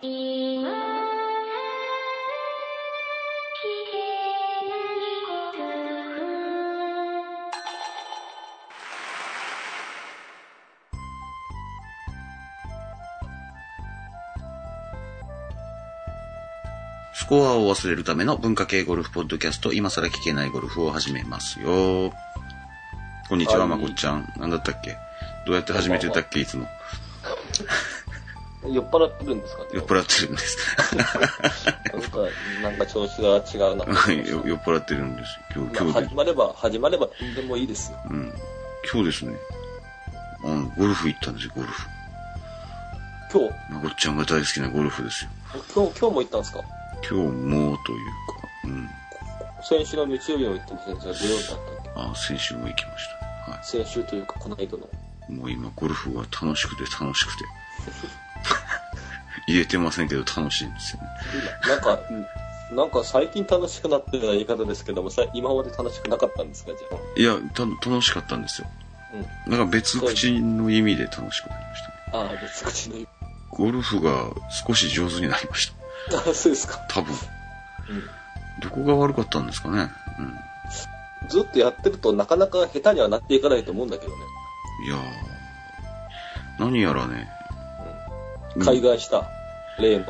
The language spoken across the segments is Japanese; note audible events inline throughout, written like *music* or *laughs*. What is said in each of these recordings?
スコアを忘れるための文化系ゴルフポッドキャスト、今更聞けないゴルフを始めますよ。こんにちは、はいまこっちゃん。なんだったっけ？どうやって始めてたっけ？いつも。酔っ払ってるんですか？酔っ払ってるんです。なんか、なんか調子が違うな。はい、よ酔っ払ってるんです。今日、まあ、今日で始、まれば、始まれば何でもいいですよ。うん。今日ですね、あの、ゴルフ行ったんですよ、ゴルフ。今日、まこっちゃんが大好きなゴルフですよ。今日、今日も行ったんですか？今日もというか、うん。先週の日曜日も行ってませんじゃあ土曜日だったっあ先週も行きましたね。はけ先週というか、この間の。い。もう今、ゴルフが楽しくて楽しくて。言えてませんけど楽しいんですよね。なんか、うんなんか最近楽しくなってるような言い方ですけども、さ今まで楽しくなかったんですかじゃあ？いや、た楽しかったんですよ。うん。なんか別口の意味で楽しくなりましたね。ああ、別口の言いゴルフが少し上手になりました。あそうですか。多分。うん。どこが悪かったんですかね。ずっとやってるとなかなか下手にはなっていかないと思うんだけどね。うん。いやー、何やらね、うん海外した、例の。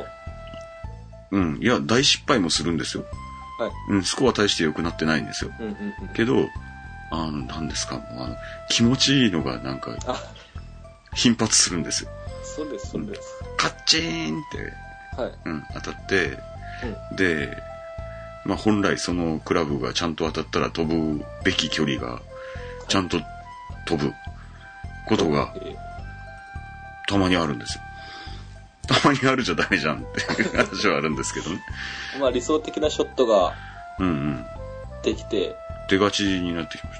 うん。いや、大失敗もするんですよ。はい。うん、スコア大して良くなってないんですよ。うんうんうん。けど、あの、何ですか、もうあの、気持ちいいのがなんか、あ、頻発するんですよ。そうです、そうです。カッチーンって、はい。うん、当たって、で、まあ本来そのクラブがちゃんと当たったら飛ぶべき距離が、ちゃんと飛ぶことがえたまにあるんですよ。たまにあるじゃダメじゃんっていう話はあるんですけどね。ーまあ理想的なショットがうんうん。できて、出がちになってきまし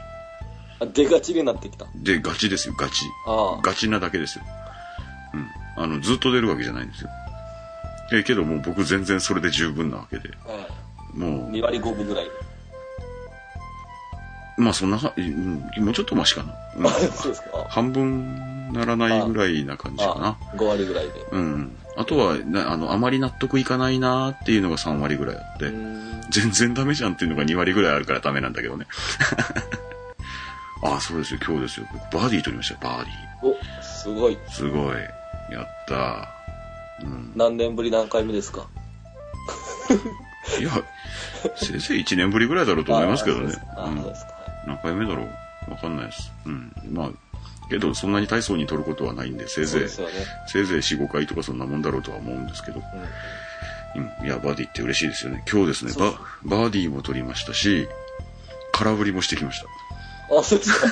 た。あ出がちになってきた。で、ガチですよ、ガチ。ああ。ガチなだけですよ。うん。あの、ずっと出るわけじゃないんですよ。え、けどもう僕全然それで十分なわけで。はいも2割5分ぐらい。う、まあそんなは、うんもうちょっとマシかな。うんあ *laughs* そうですか。あ半分ならないぐらいな感じかな。あ5割ぐらいで。うん。あとは、なあの、あまり納得いかないなーっていうのが3割ぐらいあって。全然ダメじゃんっていうのが2割ぐらいあるからダメなんだけどね。*laughs* ああ、そうですよ、今日ですよ。僕バーディー取りましたよ、バーディお、すごい。ー。すごい。やったー。うん。何年ぶり何回目ですか？いや、せいぜい1年ぶりぐらいだろうと思いますけどね。ああ、そうですか。うん。何回目だろうわかんないです。うん。まあ、けど、そんなに大層に取ることはないんで、せいぜい、ね。せいぜい4、5回とかそんなもんだろうとは思うんですけど。うん。うん。いや、バーディーって嬉しいですよね。今日ですね、バ、バーディーも取りましたし、空振りもしてきました。あ、そうですか。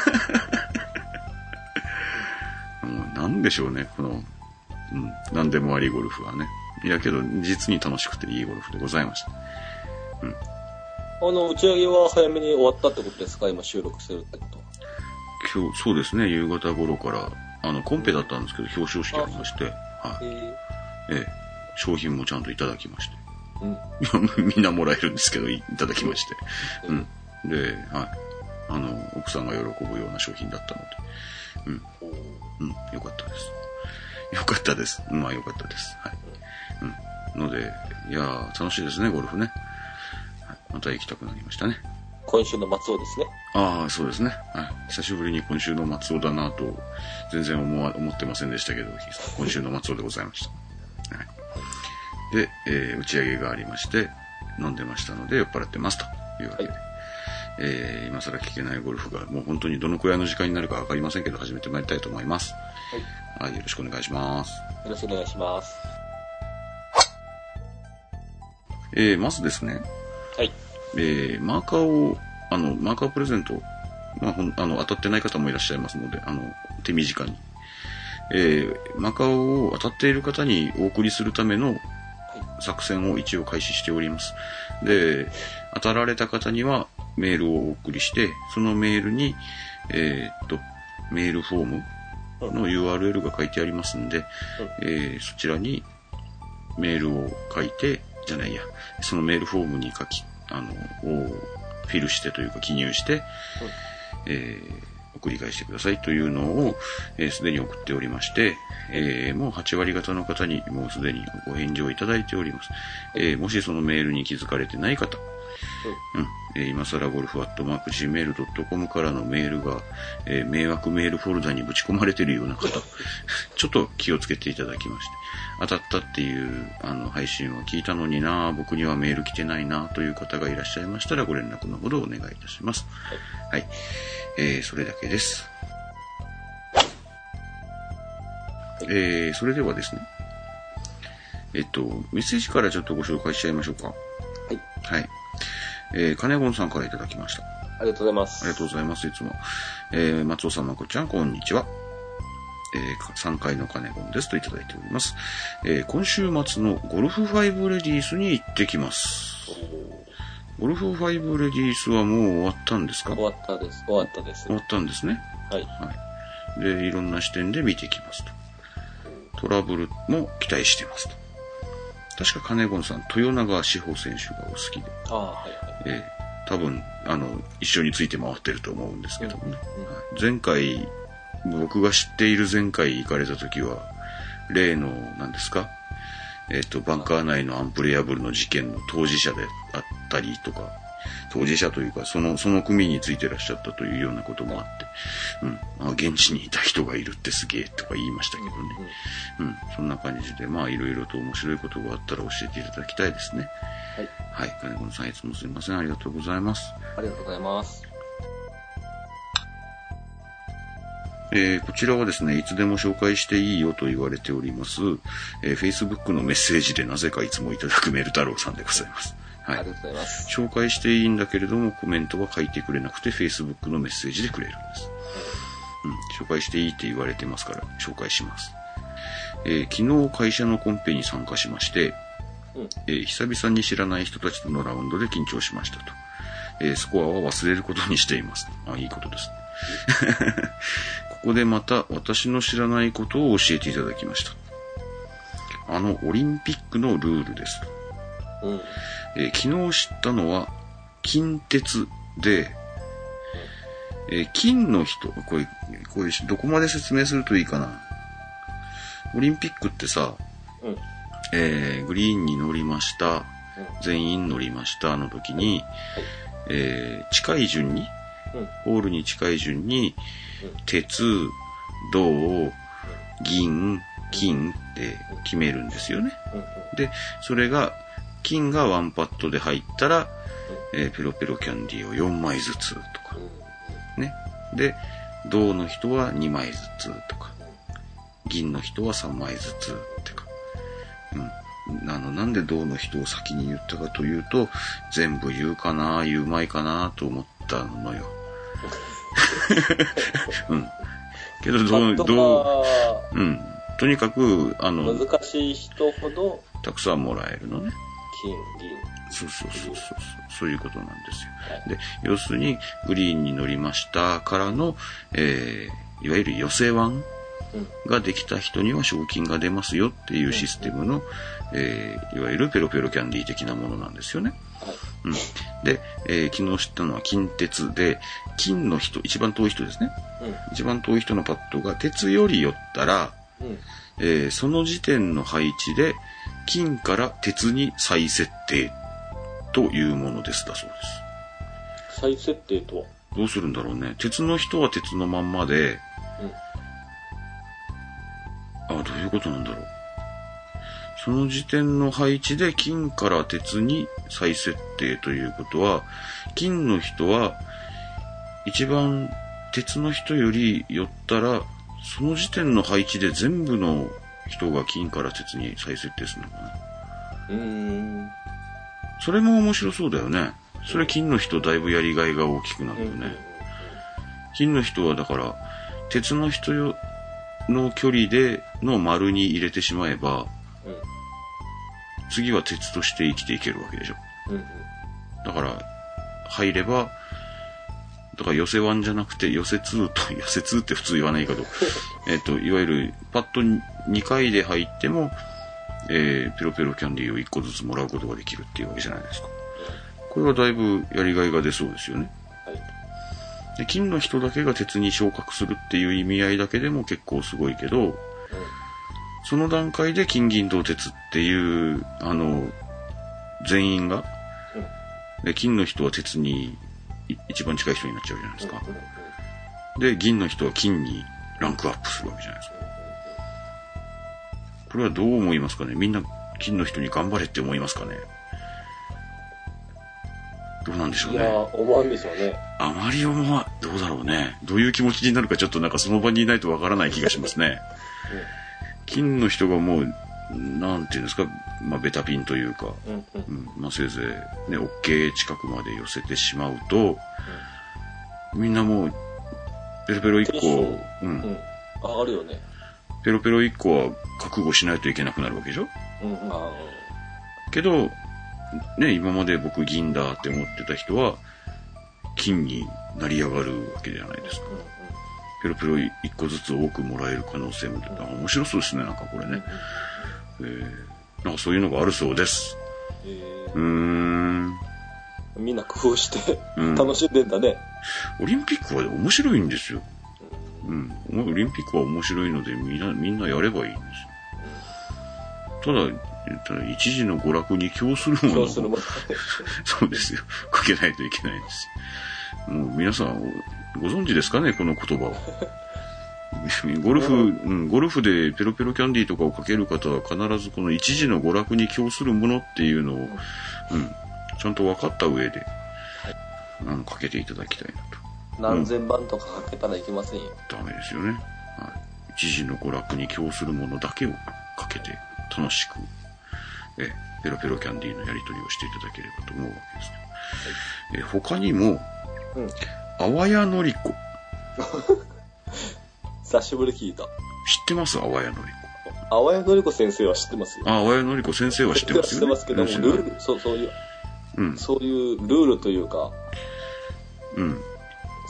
*laughs* もうなんでしょうね、この、うん、なんでもありゴルフはね。いやけど、実に楽しくていいゴルフでございました。あの、打ち上げは早めに終わったってことですか？今収録してるってことは。今日、そうですね、夕方頃から、あの、コンペだったんですけど、表彰式ありまして、はい。えええ、商品もちゃんといただきまして。ー、うん。*laughs* みんなもらえるんですけど、いいただきまして。うん。で、はい。あの、奥さんが喜ぶような商品だったので、うん。うん、よかったです。よかったです。まあよかったです。はい。うん。ので、いやー楽しいですね、ゴルフね。はい、また行きたくなりましたね。今週の松尾ですね。ああ、そうですね。はい。久しぶりに今週の松尾だなと、全然思わ、思ってませんでしたけど、今週の松尾でございました。はい。で、えー打ち上げがありまして、飲んでましたので酔っ払ってますというわけで。はいえー今更聞けないゴルフがもう本当にどのくらいの時間になるかわかりませんけど、始めてまいりたいと思います。はい。よろしくお願いします。よろしくお願いします。えーまずですね、はい。えーマーカーを、あの、マーカープレゼント、まあ、ほんあの、当たってない方もいらっしゃいますので、あの、手短に。えーマーカーを当たっている方にお送りするための作戦を一応開始しております。で、当たられた方にはメールをお送りして、そのメールに、えーっと、メールフォームの URL が書いてありますんで、えーそちらにメールを書いて、じゃないや、そのメールフォームに書き、あの、をフィルしてというか記入して、えー送り返してくださいというのを、えーすでに送っておりまして、えーもう8割方の方にもうすでにご返事をいただいております。えーもしそのメールに気づかれてない方、うん。えー今更ゴルフアットマーク Gmail.com からのメールが、えー迷惑メールフォルダにぶち込まれてるような方、*laughs* ちょっと気をつけていただきまして、当たったっていう、あの、配信を聞いたのにな僕にはメール来てないなという方がいらっしゃいましたら、ご連絡のほどお願いいたします。はい。えーそれだけです。えーそれではですね、えっと、メッセージからちょっとご紹介しちゃいましょうか。はい。はい。えー、金ゴンさんからいただきました。ありがとうございます。ありがとうございます、いつも。えー、松尾さん、まこちゃん、こんにちは。えー、3階の金ゴンですといただいております。えー、今週末のゴルフ5レディースに行ってきます。ゴルフ5レディースはもう終わったんですか？終わったです。終わったです。終わったんですね。はい。はい。で、いろんな視点で見てきますと。トラブルも期待してますと。確か金ゴンさん、豊永志保選手がお好きで、ああ、はいはい。えー多分、あの、一緒について回ってると思うんですけどもね。うんはい前回、僕が知っている前回行かれた時は、例の、何ですか？えっ、と、バンカー内のアンプレイアブルの事件の当事者であったりとか、当事者というか、その、その組についてらっしゃったというようなこともあって、うん。あ、現地にいた人がいるってすげえとか言いましたけどね。うん。そんな感じで、まあ、いろいろと面白いことがあったら教えていただきたいですね。はい。はい。金子さん、いつもすいません。ありがとうございます。ありがとうございます。えーこちらはですね、いつでも紹介していいよと言われております、えー Facebook のメッセージでなぜかいつもいただくメル太郎さんでございます。はいあり。がとうございます。紹介していいんだけれども、コメントは書いてくれなくて、Facebook のメッセージでくれるんです。うん、紹介していいって言われてますから、紹介します。えー昨日会社のコンペに参加しまして、うん。えー久々に知らない人たちとのラウンドで緊張しましたと。えースコアは忘れることにしています。あ、いいことです。ここでまた私の知らないことを教えていただきました。あの、オリンピックのルールですと。うん。えー昨日知ったのは、近鉄で、えー金の人、これ、これ、どこまで説明するといいかな。オリンピックってさ、うん。えーグリーンに乗りました、うん全員乗りましたの時に、えー近い順に、うん。ホールに近い順に、鉄、銅、銀、金って決めるんですよね。で、それが、金がワンパットで入ったら、えーペロペロキャンディーを4枚ずつとか、ね。で、銅の人は2枚ずつとか、銀の人は3枚ずつってか、うん。あの、なんで銅の人を先に言ったかというと、全部言うかな、言うまいかなと思ったのよ。うん。けど、パ銅、ッド銅、がうん。とにかく、あの、難しい人ほど、たくさんもらえるのね。金、銀。そうそうそうそうそう。そういうことなんですよ。はいで、要するに、グリーンに乗りましたからの、えー、いわゆる寄せワンうん。ができた人には賞金が出ますよっていうシステムの、えー、いわゆるペロペロキャンディー的なものなんですよね。はい。うん。で、えー昨日知ったのは金鉄で、金の人、一番遠い人ですね。一番遠い人のパットが鉄より寄ったら、うん。うん。えーその時点の配置で、金から鉄に再設定というものですだそうです。再設定とは？どうするんだろうね。鉄の人は鉄のまんまで、あ、どういうことなんだろう。その時点の配置で金から鉄に再設定ということは、金の人は一番鉄の人より寄ったら、その時点の配置で全部の人が金から鉄に再設定するのかな。うーん。それも面白そうだよね。それ金の人だいぶやりがいが大きくなるよね。金の人はだから、鉄の人よの距離での丸に入れてしまえば、次は鉄として生きていけるわけでしょ。うん。うん。だから、入れば、だから寄せ1じゃなくて寄せ2と、寄せ2 *laughs* って普通言わないけど、*laughs* えっと、いわゆるパット2回で入っても、えー、ペロペロキャンディーを1個ずつもらうことができるっていうわけじゃないですか。これはだいぶやりがいが出そうですよね。はい。で金の人だけが鉄に昇格するっていう意味合いだけでも結構すごいけど、その段階で金銀銅鉄っていう、あの、全員が、で金の人は鉄にい一番近い人になっちゃうじゃないですか。で、銀の人は金にランクアップするわけじゃないですか。これはどう思いますかね？みんな金の人に頑張れって思いますかね？どうなんでしょういや思わんでしょうね。あまり思わ、どうだろうね。どういう気持ちになるかちょっとなんかその場にいないとわからない気がしますね。*laughs* 金の人がもう、なんていうんですか、まあベタピンというか、うんうん。うん、まあせいぜいね、OK 近くまで寄せてしまうと、みんなもう、ペロペロ1個、テンションう、うん。ん。上がるよね。ペロペロ1個は覚悟しないといけなくなるわけでしょ？うん、あけど、ね、今まで僕銀だって思ってた人は、金になり上がるわけじゃないですか。ペロペロ1個ずつ多くもらえる可能性も出た。面白そうですね、なんかこれね。えー、なんかそういうのがあるそうです。うんうん。えうーん。ー、みんな工夫してうん楽しんでんだね。オリンピックは面白いんですよ。うん。オリンピックは面白いので、みんな、みんなやればいいんですよ。ただ、ただ一時の娯楽に供するものをそうするもの。*laughs* そうですよ。かけないといけないんですよ。もう皆さん、ご存知ですかね、この言葉を。*laughs* ゴルフ、うん、ゴルフでペロペロキャンディーとかをかける方は必ずこの一時の娯楽に供するものっていうのを、うん、ちゃんと分かった上で、あの、かけていただきたいなと。何千番とかかけたらいけませんよ。ダメですよね。はい。一時の娯楽に供するものだけをかけて楽しく、え、ペロペロキャンディーのやり取りをしていただければと思うわけですけど。え、他にも、うん。あわやのりこ。*laughs* 久しぶり聞いた。知ってます？あわやのりあわやのりこ先生は知ってますよ。こ。あ、あわやのりこ先生は知ってますよね。知ってますけども、うんルール、そう、そういう、うん。そういうルールというか、うん。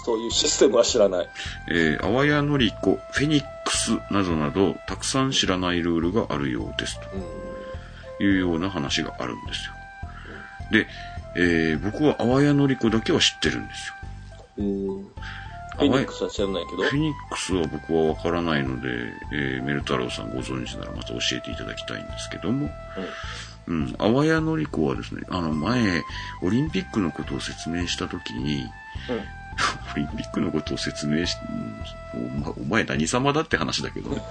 そういうシステムは知らない。えー、あわやのりこ、フェニックスなどなど、たくさん知らないルールがあるようですうん。というような話があるんですよ。で、えー、僕はあわやのりこだけは知ってるんですよ。うん。フェニックスは知らないけど、フェニックスは僕はわからないので、えーメル太郎さんご存知ならまた教えていただきたいんですけども、うん、あわやのりこはですね、あの前、オリンピックのことを説明したときに、うん。*laughs* オリンピックのことを説明し、うんお前何様だって話だけどね。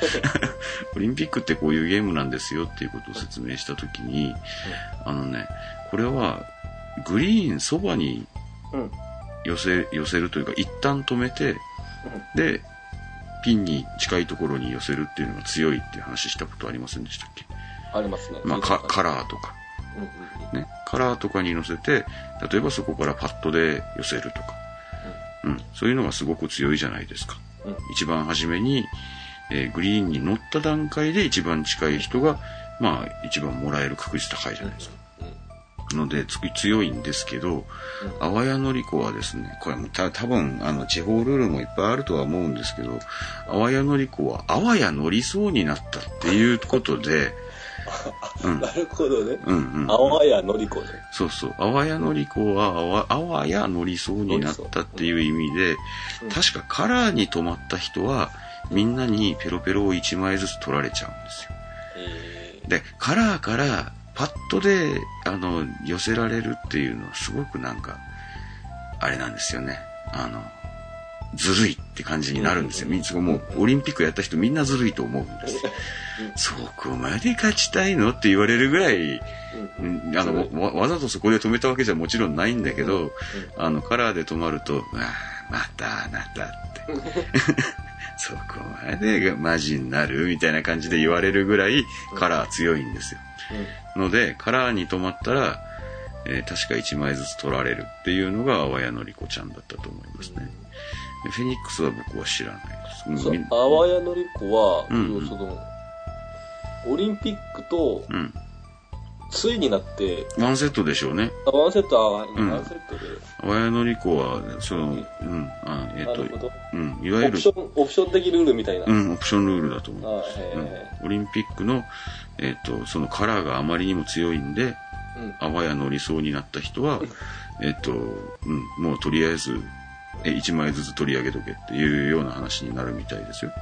*laughs* オリンピックってこういうゲームなんですよっていうことを説明したときに、あのね、これはグリーンそばにうん。うん。寄せ、寄せるというか、一旦止めて、で、ピンに近いところに寄せるっていうのが強いっていう話したことありませんでしたっけ？ありますね。まあ、カカララーとか。ね。カラーとかに乗せて、例えばそこからパッドで寄せるとか、うん。そういうのがすごく強いじゃないですか。うん。一番初めに、えーグリーンに乗った段階で一番近い人が、まあ、一番もらえる確率高いじゃないですか。ので、つ強いんですけど、あわやのりこはですね、これもた多分あの地方ルールもいっぱいあるとは思うんですけど、あわやのりこはあわや乗りそうになったっていうことで、*laughs* うん、なるほどね。うん、うん。あわやのりこね。そうそう。あわやのりこはあわ、あわや乗りそうになったっていう意味で、うん確かカラーに止まった人は、みんなにペロペロを1枚ずつ取られちゃうんですよ。えーで、カラーからパッドで、あの、寄せられるっていうのはすごくなんか、あれなんですよね。あの、ずるいって感じになるんですよ。みんなもう、オリンピックやった人みんなずるいと思うんです。そこまで勝ちたいのって言われるぐらい、あのわわざとそこで止めたわけじゃもちろんないんだけど、あのカラーで止まると、ああ、またあなたって。*laughs* *laughs* そこまでがマジになるみたいな感じで言われるぐらいカラー強いんですよ。ので、カラーに止まったら、えー確か1枚ずつ取られるっていうのがあわやのりこちゃんだったと思いますね。でフェニックスは僕は知らないです。うんそうみんあわやのりこは、うんうんその、オリンピックと、うん。ついになって、ワンセットでしょうね。あワンセットは、んワンセットで、あわやのりこは、その、うん、あえっ、と。うん、いわゆるオプシ、ョン、オプション的ルールみたいな。うん、オプションルールだと思う。あうんえオリンピックの、えっ、と、そのカラーがあまりにも強いんで、ーうんあわや乗りそうになった人は、えっ、と、うん、もうとりあえず、え1枚ずつ取り上げとけっていうような話になるみたいですよ。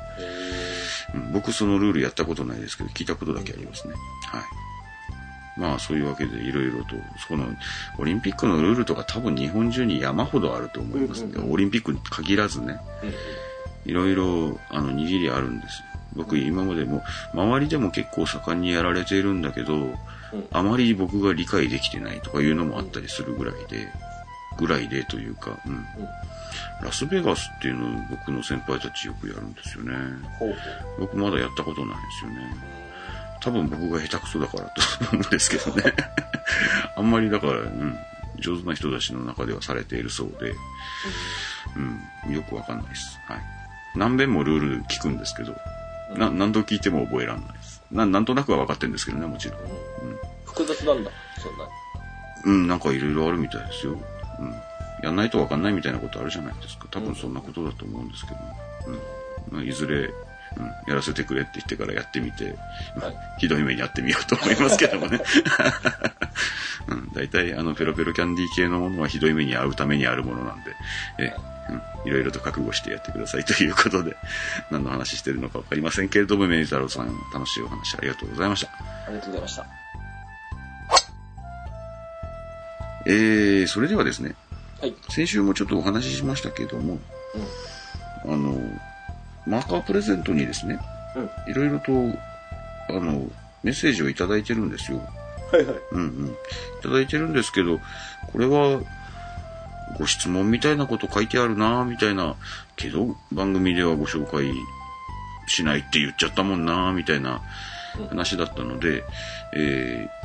うん、僕そのルールやったことないですけど、聞いたことだけありますね。はい。まあそういうわけでいろいろと、そのオリンピックのルールとか多分日本中に山ほどあると思いますんうんオリンピックに限らずね。いろいろ、あの、握りあるんですよ。僕今までも、周りでも結構盛んにやられているんだけど、あまり僕が理解できてないとかいうのもあったりするぐらいで、ぐらいでというか、うん。ラスベガスっていうのを僕の先輩たちよくやるんですよね。僕まだやったことないですよね。多分僕が下手くそだからと思うんですけどね。*laughs* あんまりだから、うん、上手な人たちの中ではされているそうで、うん、よくわかんないです。はい。何遍もルール聞くんですけど、な何度聞いても覚えられないです。ななんとなくは分かってるんですけどね、もちろん。複雑なんだ、そんな。うん、なんかいろいろあるみたいですよ。うん。やんないと分かんないみたいなことあるじゃないですか。多分そんなことだと思うんですけど、うん。まあ、いずれ、うん、やらせてくれって言ってからやってみて、はいひどい目に遭ってみようと思いますけどもね。*laughs* うん、大体、あの、ペロペロキャンディー系のものはひどい目に遭うためにあるものなんで、え、うん、いろいろと覚悟してやってくださいということで、*laughs* 何の話してるのかわかりませんけれども、メニ太郎さん、楽しいお話ありがとうございました。ありがとうございました。えー、それではですね、はい。先週もちょっとお話ししましたけども、あの、マーカープレゼントにですね、うん。いろいろと、あの、メッセージをいただいてるんですよ。はいはい。うんうん。いただいてるんですけど、これは、ご質問みたいなこと書いてあるなみたいな、けど、番組ではご紹介しないって言っちゃったもんなみたいな話だったので、えー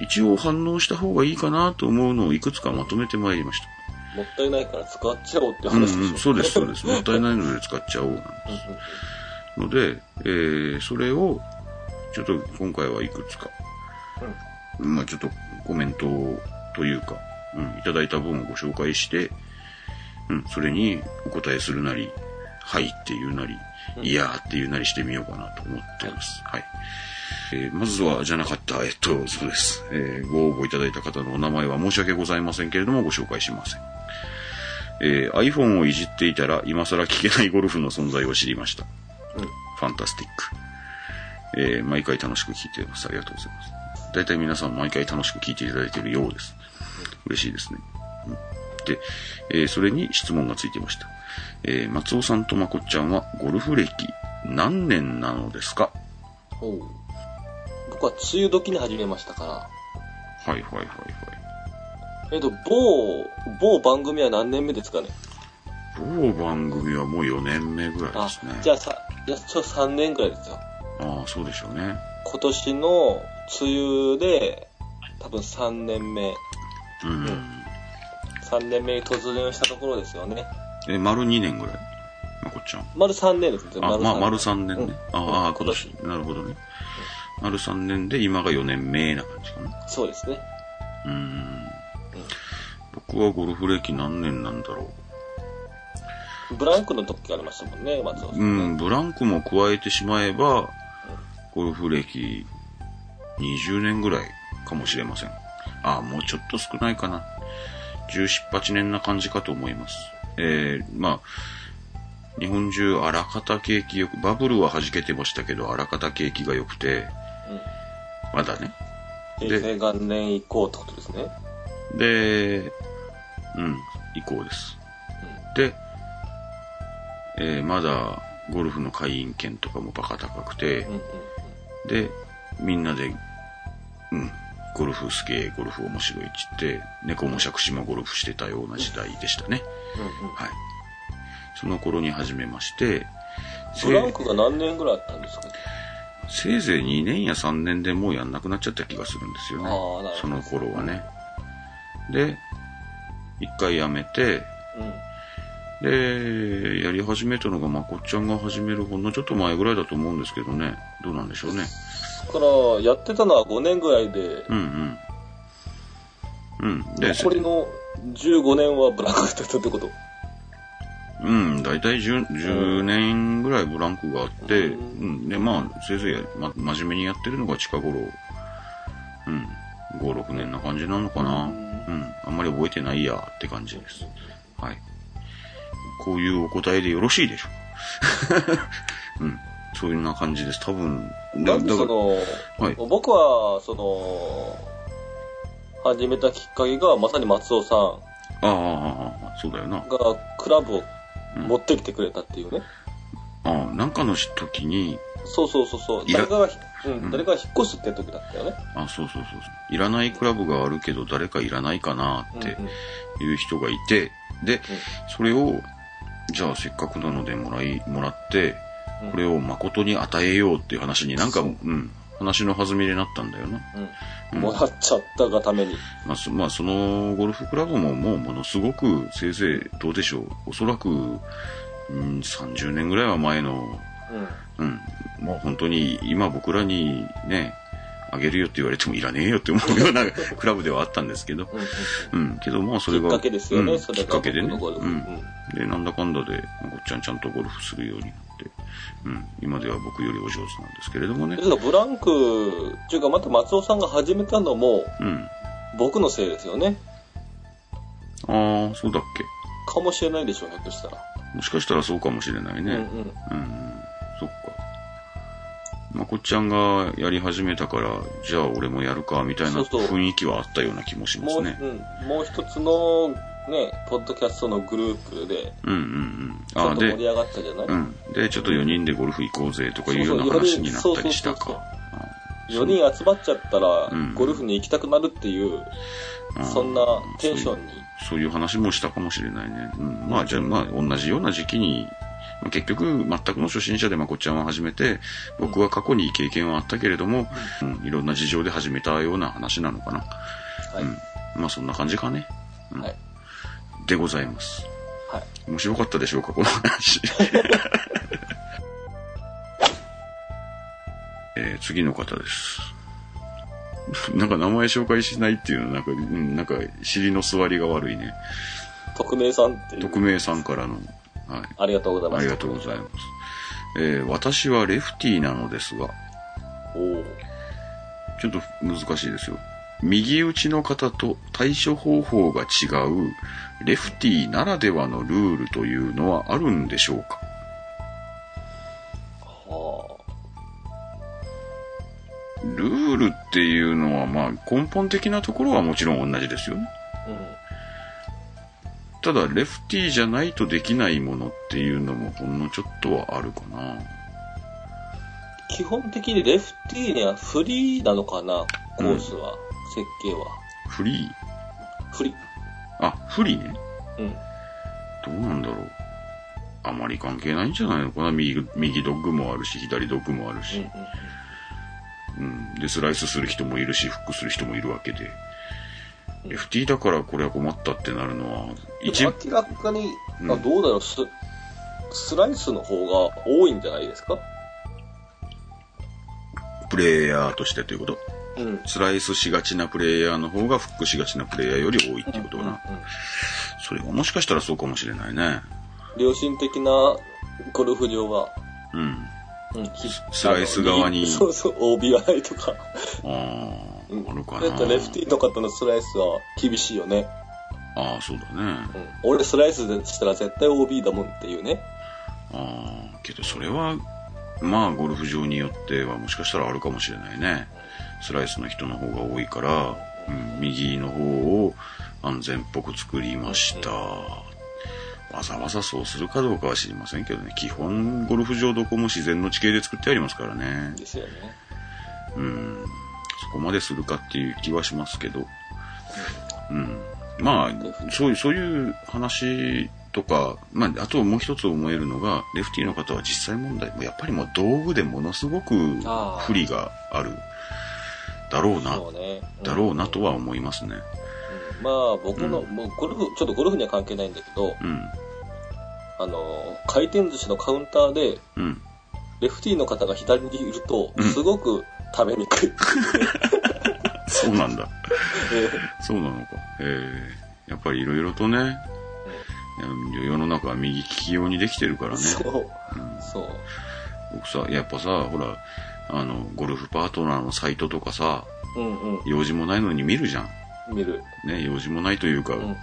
一応反応した方がいいかなと思うのをいくつかまとめてまいりました。もったいないから使っちゃおうってうん話でしょ。うん、そうです、そうです。もったいないので使っちゃおうなんです。ので、えーそれを、ちょっと今回はいくつか、まあちょっとコメントというか、うん、いただいた分をご紹介して、うん、それにお答えするなり、はいっていうなり、いやーっていうなりしてみようかなと思っています。はい。えーまずは、じゃなかった、えっと、そうです。えーご応募いただいた方のお名前は申し訳ございませんけれども、ご紹介しません。えー iPhone をいじっていたら、今更聞けないゴルフの存在を知りました。うん。ファンタスティック。えー毎回楽しく聞いています。ありがとうございます。大体皆さん毎回楽しく聞いていただいているようです。嬉しいですね。うん、で、えーそれに質問がついていました。えー松尾さんとまこっちゃんはゴルフ歴何年なのですか？僕は梅雨時に始めましたから。はいはいはいはい。えっと、某、某番組は何年目ですかね？某番組はもう4年目ぐらいあですね。、じゃあさ、いや、ちょ、3年くらいですよ。ああ、そうでしょうね。今年の梅雨で、多分3年目、うん。3年目に突入したところですよね。え、丸2年ぐらい？まこっちゃん。丸3年ですね。あ、まあ、丸三3年ね。うんああ、うん今年。なるほどね。丸3年で今が4年目な感じかな。そうですね。うーん。僕はゴルフ歴何年なんだろブランクの時がありましたもんね、松尾さう。うん、ブランクも加えてしまえば、ゴルフ歴20年ぐらいかもしれません。ああ、もうちょっと少ないかな。17、8年な感じかと思います。えー、まあ、日本中、あらかた景気よく、バブルは弾けてましたけど、あらかた景気が良くて、まだね。うん。平成元年以降ってことですね。で、うん、以降です。で、えーまだゴルフの会員権とかもバカ高くてうん。う、ん。で、みんなで、うん、ゴルフすげえ、ゴルフ面白いっつって、猫も杓子もゴルフしてたような時代でしたね。うん。うん。はい。その頃に始めまして、せブランクが何年ぐらいあったんですか？せいぜい2年や3年でもうやんなくなっちゃった気がするんですよね。その頃はね。で、一回やめて、うん。で、やり始めたのがまこっちゃんが始めるほんのちょっと前ぐらいだと思うんですけどね。どうなんでしょうね。だから、やってたのは5年ぐらいで、うんうん。うん。で、残りの15年はブランクだったってこと？うん、だいたい 10, 10年ぐらいブランクがあって、ううん。で、まあ、せいぜい、ま、真面目にやってるのが近頃、うん、5、6年な感じなのかな。ううんん。あんまり覚えてないやって感じです。はい。こういうお答えでよろしいでしょう。*laughs* うん。そういうな感じです。多分。なんでその、はい僕は、その、始めたきっかけが、まさに松尾さんああああ、ああそうだよな。がクラブを持ってきてくれたっていうね。ああ、なんかの時に、そうそうそうそう。いら誰かがひ、うん、誰かが引っ越すって時だったよね。あそうそうそうそう。いらないクラブがあるけど誰かいらないかなってうんうんいう人がいて、で、それを、じゃあせっかくなのでもらい、もらって、これを誠に与えようっていう話になんか、うん、話の弾みになったんだよな。うん。もらっちゃったがために。まあ、そまあ、そのゴルフクラブももうものすごく、せいぜいどうでしょう。おそらく、うん、30年ぐらいは前の、うん。うん、もう本当に今僕らにね、あげるよって言われてもいらねえよって思うような *laughs* クラブではあったんですけど、うんけどまあそれが。きっかけですよね、うんそれが。きっかけでね。うん。で、なんだかんだで、ごっちゃんちゃんとゴルフするようになって、うん、今では僕よりお上手なんですけれどもねブランク、っていうかまた松尾さんが始めたのも、うん。僕のせいですよね。ああ、そうだっけ。かもしれないでしょう、ひょっとしたら。もしかしたらそうかもしれないね。うんうん。うん、そっか。まこっちゃんがやり始めたから、じゃあ俺もやるか、みたいなそうそう雰囲気はあったような気もしまもう、すね。うん、もう一つの、ね、ポッドキャストのグループで、うんうんうん。ちょああ、で、っと盛り上がったじゃない、うん。で、ちょっと4人でゴルフ行こうぜとかいうような話になったりしたか。?4 人集まっちゃったら、うんゴルフに行きたくなるっていう、あそんなテンションに。そういう話もしたかもしれないね。うん。まあ、じゃあ、まあ、同じような時期に、まあ結局、全くの初心者でまこっちゃんは始めて、僕は過去に経験はあったけれども、うん、いろんな事情で始めたような話なのかな。はい。うん。まあ、そんな感じかね。うんはい。でございます。はい。面白かったでしょうか、この話。*laughs* えー次の方です。*laughs* なんか名前紹介しないっていうのは、なんか、うんなんか、尻の座りが悪いね。匿名さんっていう。匿名さんからの、はい。ありがとうございます。ありがとうございます。えー私はレフティーなのですが、おお。ちょっと難しいですよ。右打ちの方と対処方法が違うレフティーならではのルールというのはあるんでしょうか？はあルールっていうのはまあ根本的なところはもちろん同じですよね。うん。ただレフティーじゃないとできないものっていうのもほんのちょっとはあるかな。基本的にレフティーにはフリーなのかなコースは、設計は？フリー？フリー。あ、フリーね。うん。どうなんだろう。あまり関係ないんじゃないの？かな。右、右ドッグもあるし、左ドッグもあるうんし。うん。で、スライスする人もいるし、フックする人もいるわけで。FT だからこれは困ったってなるのは、一明らかに、うんあどうだろうス、スライスの方が多いんじゃないですか？プレイヤーとしてということ？うん。スライスしがちなプレイヤーの方がフックしがちなプレイヤーより多いっていうことかな。うんそれはもしかしたらそうかもしれないね。良心的なゴルフ場は、うん。うん、ひスライス側にそうそう、OB はないとか。ああ、うんあるかな。だってレフティーの方のスライスは厳しいよね。ああ、そうだね。うん。俺スライスでしたら絶対 OB だもんっていうね。ああ、けどそれは、まあ、ゴルフ場によってはもしかしたらあるかもしれないね。スライスの人の方が多いから、うん、右の方を安全っぽく作りました。わざわざそうするかどうかは知りませんけどね。基本、ゴルフ場どこも自然の地形で作ってありますからね。ですよね。うん。そこまでするかっていう気はしますけど。うん。まあ、そういう、そういう話とか、まあ、あともう一つ思えるのが、レフティーの方は実際問題、やっぱりもう道具でものすごく不利がある。だろうな、そうね。んだろうなとは思いますね。まあ僕の、うんもうゴルフ、ちょっとゴルフには関係ないんだけど、うん。あの、回転寿司のカウンターで、うん。レフティーの方が左にいるとうん、すごく食べにくい。*laughs* そうなんだ。えそうなのか。えー、やっぱりいろいろとね、世の中は右利き用にできてるからね。ーそう、うんそう。僕さ、やっぱさ、ほら、あの、ゴルフパートナーのサイトとかさ、うんうん。用事もないのに見るじゃん。見る。ね、用事もないというか、うん。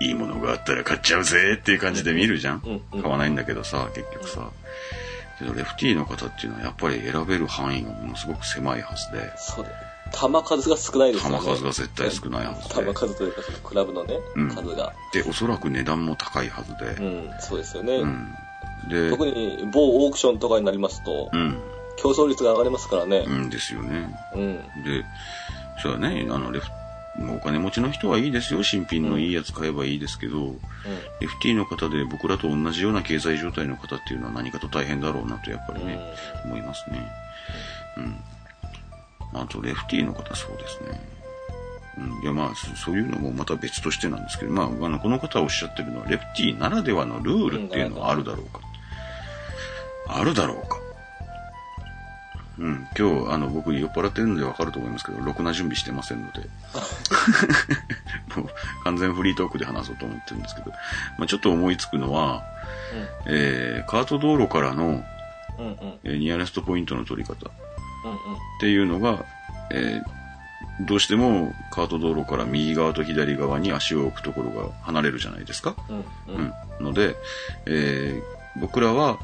いいものがあったら買っちゃうぜっていう感じで見るじゃん。うんうん買わないんだけどさ、結局さ。けどレフティーの方っていうのはやっぱり選べる範囲がものすごく狭いはずで、そうだよ。球数が少ないですよね。球数が絶対少ないはずで球数というか、そのクラブのね、うん数が。で、おそらく値段も高いはずで、うん、そうですよね。うん。で、特に某オークションとかになりますと、うん。競争率が上がりますからね。うんですよね。うん。で、そうだね、あの、レフ、お金持ちの人はいいですよ。新品のいいやつ買えばいいですけど、FT の方で僕らと同じような経済状態の方っていうのは何かと大変だろうなとやっぱりね、思いますね。うん。あと、レフティーの方そうですね。うん、いやまあそそういうのもまた別としてなんですけど、まあ、あのこの方がおっしゃってるのはレフティーならではのルールっていうのはあるだろうか。あるだろうか。うん、今日、あの、僕酔っ払ってるんでわかると思いますけど、ろくな準備してませんので、*laughs* もう完全フリートークで話そうと思ってるんですけど、まあ、ちょっと思いつくのは、えー、カート道路からの、うん。うんうん。えーニアレストポイントの取り方っうんうん。ていうのが、えーどうしてもカート道路から右側と左側に足を置くところが離れるじゃないですか。うんう。うんん。ので、えー僕らは、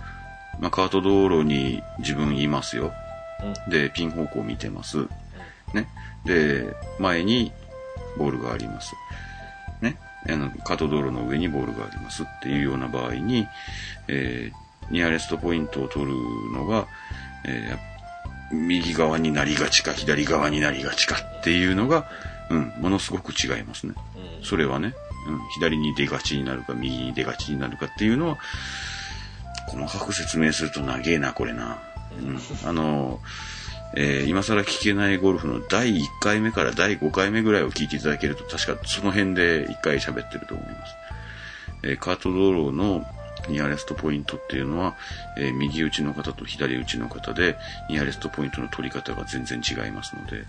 まあ、カート道路に自分いますよ。で、ピン方向見てます。ね。で、前にボールがあります。ね。あの、カート道路の上にボールがありますっていうような場合に、えーニアレストポイントを取るのが、えー右側になりがちか左側になりがちかっていうのが、うん、ものすごく違いますね。うんそれはね、うん、左に出がちになるか右に出がちになるかっていうのは、細かく説明すると長えな、これな。うん、あの、えー今更聞けないゴルフの第1回目から第5回目ぐらいを聞いていただけると、確かその辺で1回喋ってると思います。えーカート道路のニアレストポイントっていうのは、えー右打ちの方と左打ちの方で、ニアレストポイントの取り方が全然違いますので、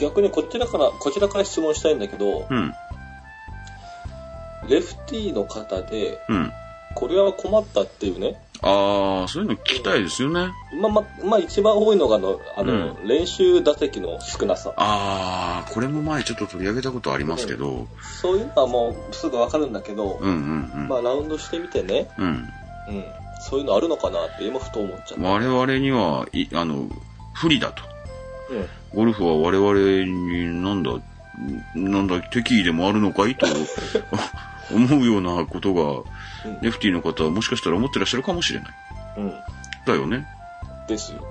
逆にこちらから、こちらから質問したいんだけど、うん、レフティーの方で、うん。これは困ったっていうね、ああ、そういうの聞きたいですよね。まあまあ、まあ一番多いのがあの、あの、う練習打席の少なさ。ああ、これも前ちょっと取り上げたことありますけど、そういうのはもうすぐわかるんだけど、うんうんうん。まあラウンドしてみてね、うん。うん、そういうのあるのかなって今ふと思っちゃった。我々には、い、あの、不利だと。うんゴルフは我々になんだ、なんだ、敵意でもあるのかいと *laughs* 思うようなことが、うんレフティーの方はもしかしたら思ってらっしゃるかもしれない。うん。だよね。ですよ。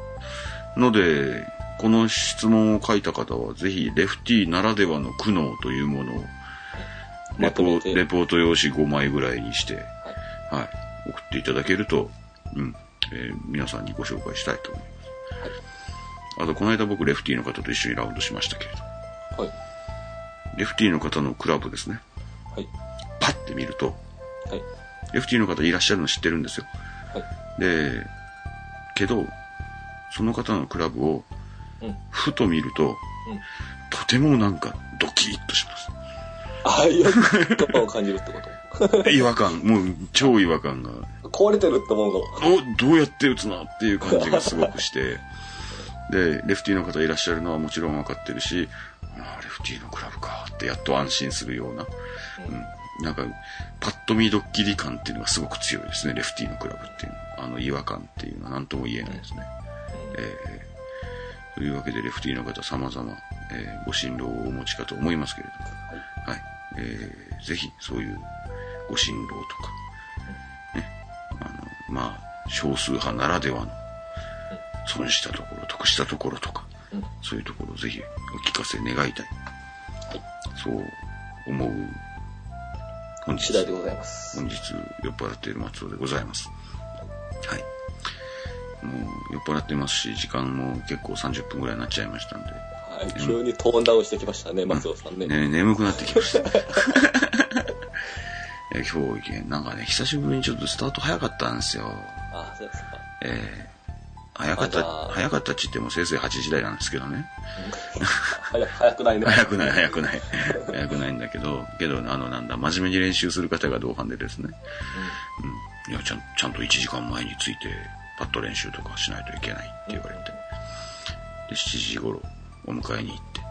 ので、この質問を書いた方は、ぜひ、レフティーならではの苦悩というものを、レポレポート用紙5枚ぐらいにして、はい、送っていただけると、うん、えー皆さんにご紹介したいと思います。あと、この間僕、レフティーの方と一緒にラウンドしましたけれど、はい。レフティーの方のクラブですね、はい。パッて見ると、はい。レフティーの方いらっしゃるの知ってるんですよ。はい。で、けど、その方のクラブを、うん。ふと見ると、うん。とてもなんかドキッとします。ああいうことを感じるってこと？*laughs* 違和感、もう超違和感が、壊れてるって思うの。お、どうやって打つのっていう感じがすごくして、*laughs* で、レフティーの方いらっしゃるのはもちろん分かってるし、ああ、レフティーのクラブかってやっと安心するような、うん、なんか、パッと見ドッキリ感っていうのがすごく強いですね、レフティーのクラブっていうのは。あの違和感っていうのは何とも言えないですね。えーというわけで、レフティーの方様々、えーご心労をお持ちかと思いますけれども、はい。えーぜひ、そういうご心労とか、ね、あの、まあ、少数派ならではの、損したところ、得したところとか、うんそういうところをぜひお聞かせ願いたい。そう思う、本日、次第でございます。本日酔っ払っている松尾でございます。はい。もう酔っ払ってますし、時間も結構30分ぐらいになっちゃいましたんで、はい。急にトーンダウンしてきましたね、松尾さんね。ね、眠くなってきました。*laughs* え今日、なんかね、久しぶりにちょっとスタート早かったんですよ。ああ、そうですか。えー早かった、早かったっちってもせいぜい8時台なんですけどね。早早くないね。早くない、早くない。早くないんだけど、けど、あの、なんだ、真面目に練習する方が同伴でですね。うん。いや、ちゃん、ちゃんと1時間前について、パッと練習とかしないといけないって言われて。で、7時頃、お迎えに行って。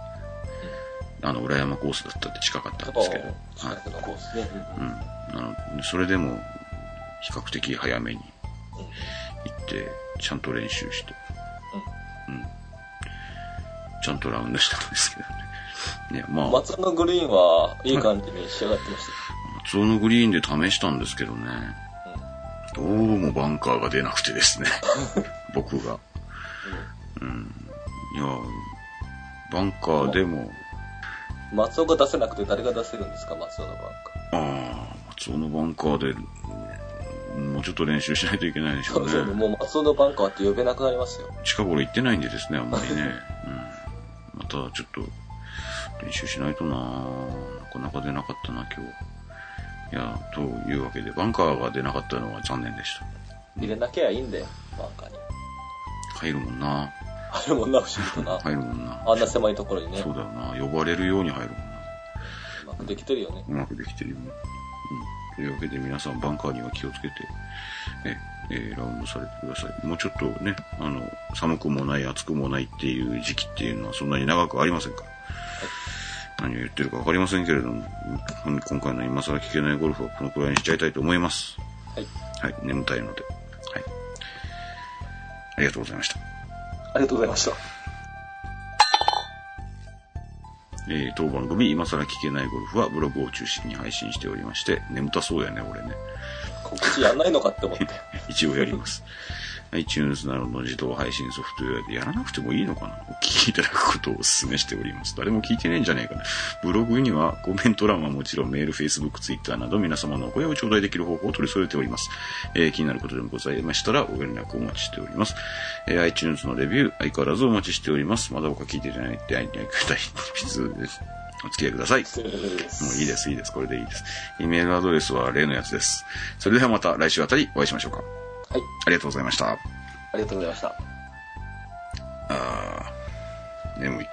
あの、裏山コースだったって近かったんですけど、はい。近くのコースね。うん。あの、それでも、比較的早めに行って、ちゃんと練習して、うん。ちゃんとラウンドしたんですけどね。ね、まあ、松尾のグリーンはいい感じに仕上がってまし松尾のグリーンで試したんですけどね、どうもバンカーが出なくてですね、*laughs* 僕が。うん。いや、バンカーでも、た。松尾が出せなくて誰が出せるんですか、松尾のバンカー。ああ、松尾のバンカーで、うんもうちょっと練習しないといけないでしょそううそう、ね。もう松尾のバンカーって呼べなくなりますよ。近頃行ってないんでですね、あんまりね。*laughs* うん。またちょっと練習しないとななかなか出なかったな、今日。いや、というわけで、バンカーが出なかったのは残念でした。入れなきゃいいんだよ、バンカーに。入るもんな。あるもんな、不思議とな。*laughs* 入るもんな。あんな狭いところにねそ、うだよな。呼ばれるように入るもんな。うまくできてるよね。うまくできてるよね。うん。というわけで皆さんバンカーには気をつけて、え、えーラウンドされてください。もうちょっとね、あの、寒くもない、暑くもないっていう時期っていうのはそんなに長くありませんから。何を言ってるかわかりませんけれども、うん今回の今更聞けないゴルフはこのくらいにしちゃいたいと思います。はい。はい、眠たいので。はい。ありがとうございました。ありがとうございました。えー当番組、今更聞けないゴルフはブログを中心に配信しておりまして、眠たそうやね、俺ね。告知やんないのかって思って。*laughs* 一応やります。iTunes などの自動配信ソフトウェアでやらなくてもいいのかなお聞きいただくことをお勧めしております。誰も聞いてねえんじゃねえかな。ブログにはコメント欄はもちろんメール、Facebook、Twitter など皆様のお声を頂戴できる方法を取り添えております。えー気になることでもございましたらご連絡お待ちしております。えー iTunes のレビュー、相変わらずお待ちしております。まだ他聞いていないって、会いに行きたい。必です。お付き合いください。もういいです、いいです。これでいいです。イメールアドレスは例のやつです。それではまた来週あたりお会いしましょうか。はい。ありがとうございました。ありがとうございました。あー、眠い。